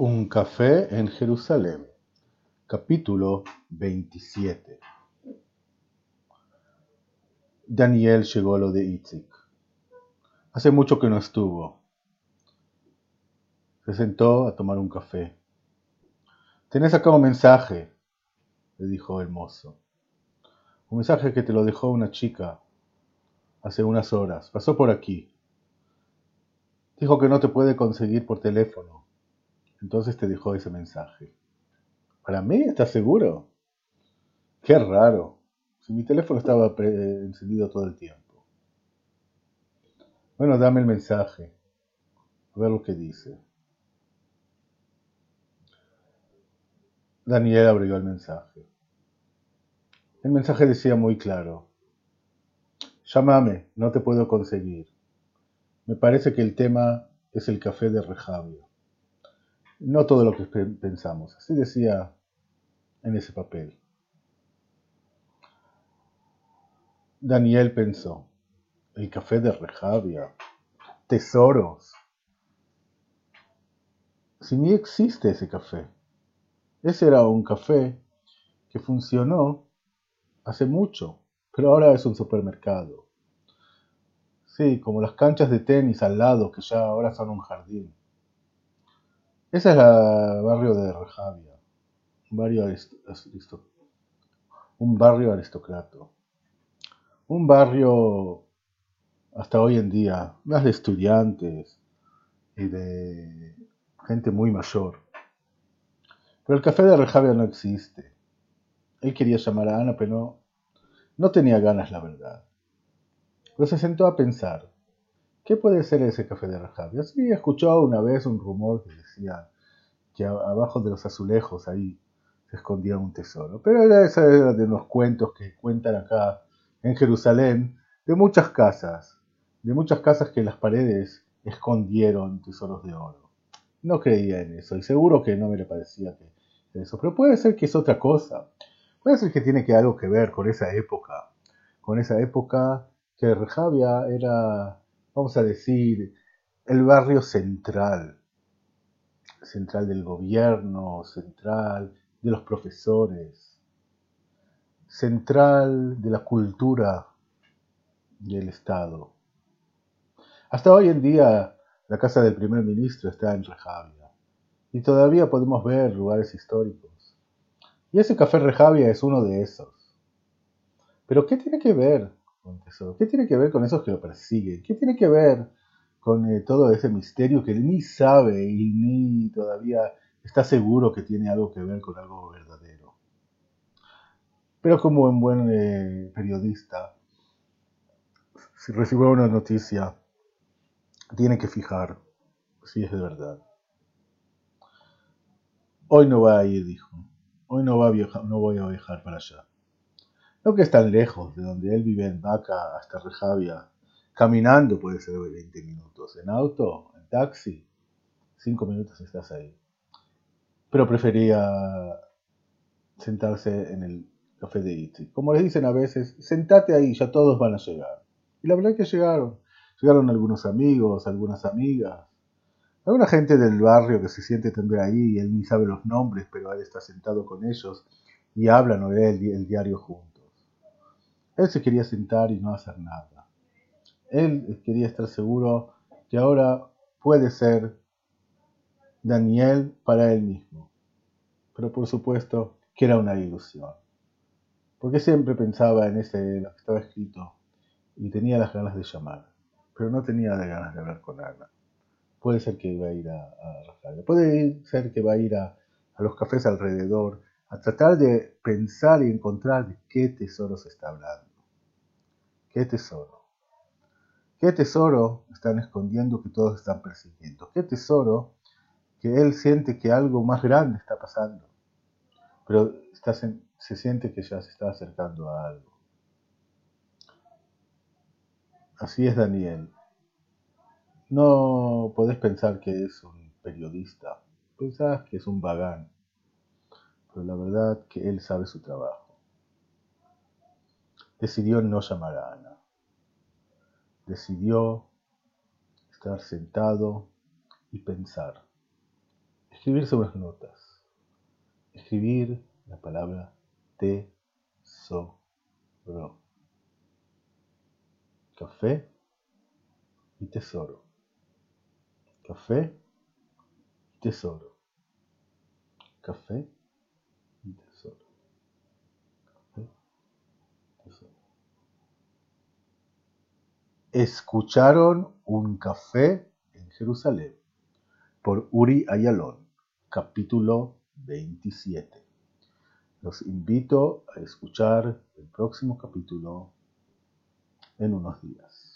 Un café en Jerusalén, capítulo 27. Daniel llegó a lo de Itzik. Hace mucho que no estuvo. Se sentó a tomar un café. Tenés acá un mensaje, le dijo el mozo. Un mensaje que te lo dejó una chica hace unas horas. Pasó por aquí. Dijo que no te puede conseguir por teléfono. Entonces te dejó ese mensaje. ¿Para mí? ¿Estás seguro? Qué raro. Si mi teléfono estaba encendido todo el tiempo. Bueno, dame el mensaje. A ver lo que dice. Daniel abrió el mensaje. El mensaje decía muy claro. Llámame, no te puedo conseguir. Me parece que el tema es el café de Rejabio no todo lo que pensamos. Así decía en ese papel. Daniel pensó, el café de Rejavia, tesoros. Si ni existe ese café. Ese era un café que funcionó hace mucho, pero ahora es un supermercado. Sí, como las canchas de tenis al lado, que ya ahora son un jardín. Ese es el barrio de Rejavia, un barrio, un barrio aristocrato. Un barrio hasta hoy en día, más de estudiantes y de gente muy mayor. Pero el café de Rejavia no existe. Él quería llamar a Ana, pero no, no tenía ganas, la verdad. Pero se sentó a pensar. ¿Qué puede ser ese café de Rajabia? Sí, escuchó una vez un rumor que decía que abajo de los azulejos ahí se escondía un tesoro. Pero era esa de los cuentos que cuentan acá en Jerusalén, de muchas casas, de muchas casas que las paredes escondieron tesoros de oro. No creía en eso y seguro que no me le parecía que eso, pero puede ser que es otra cosa. Puede ser que tiene que algo que ver con esa época, con esa época que Rejavia era vamos a decir, el barrio central, central del gobierno, central de los profesores, central de la cultura del Estado. Hasta hoy en día la casa del primer ministro está en Rejavia y todavía podemos ver lugares históricos. Y ese café Rejavia es uno de esos. Pero ¿qué tiene que ver ¿Qué tiene que ver con esos que lo persiguen? ¿Qué tiene que ver con eh, todo ese misterio que ni sabe y ni todavía está seguro que tiene algo que ver con algo verdadero? Pero como un buen eh, periodista, si recibe una noticia, tiene que fijar si es de verdad. Hoy no va a ir, dijo. Hoy no, va a viajar, no voy a viajar para allá. No que es tan lejos, de donde él vive en Vaca hasta Rejavia. Caminando puede ser 20 minutos. En auto, en taxi, 5 minutos estás ahí. Pero prefería sentarse en el café de Itzi. Como les dicen a veces, sentate ahí, ya todos van a llegar. Y la verdad es que llegaron. Llegaron algunos amigos, algunas amigas, alguna gente del barrio que se siente también ahí y él ni sabe los nombres, pero él está sentado con ellos y hablan o lee el diario juntos. Él se quería sentar y no hacer nada. Él quería estar seguro que ahora puede ser Daniel para él mismo. Pero por supuesto que era una ilusión. Porque siempre pensaba en ese lo que estaba escrito y tenía las ganas de llamar, pero no tenía las ganas de hablar con Ana. Puede ser que iba a ir a, a puede ser que va a ir a, a los cafés alrededor, a tratar de pensar y encontrar de qué tesoro se está hablando. ¿Qué tesoro? ¿Qué tesoro están escondiendo que todos están persiguiendo? ¿Qué tesoro que él siente que algo más grande está pasando? Pero se siente que ya se está acercando a algo. Así es Daniel. No podés pensar que es un periodista. Pensás que es un vagán. Pero la verdad que él sabe su trabajo decidió no llamar a Ana. Decidió estar sentado y pensar. Es escribir sobre las notas. Escribir la palabra tesoro. Café y tesoro. Café y tesoro. Café y tesoro. Café y tesoro. Escucharon un café en Jerusalén por Uri Ayalón, capítulo 27. Los invito a escuchar el próximo capítulo en unos días.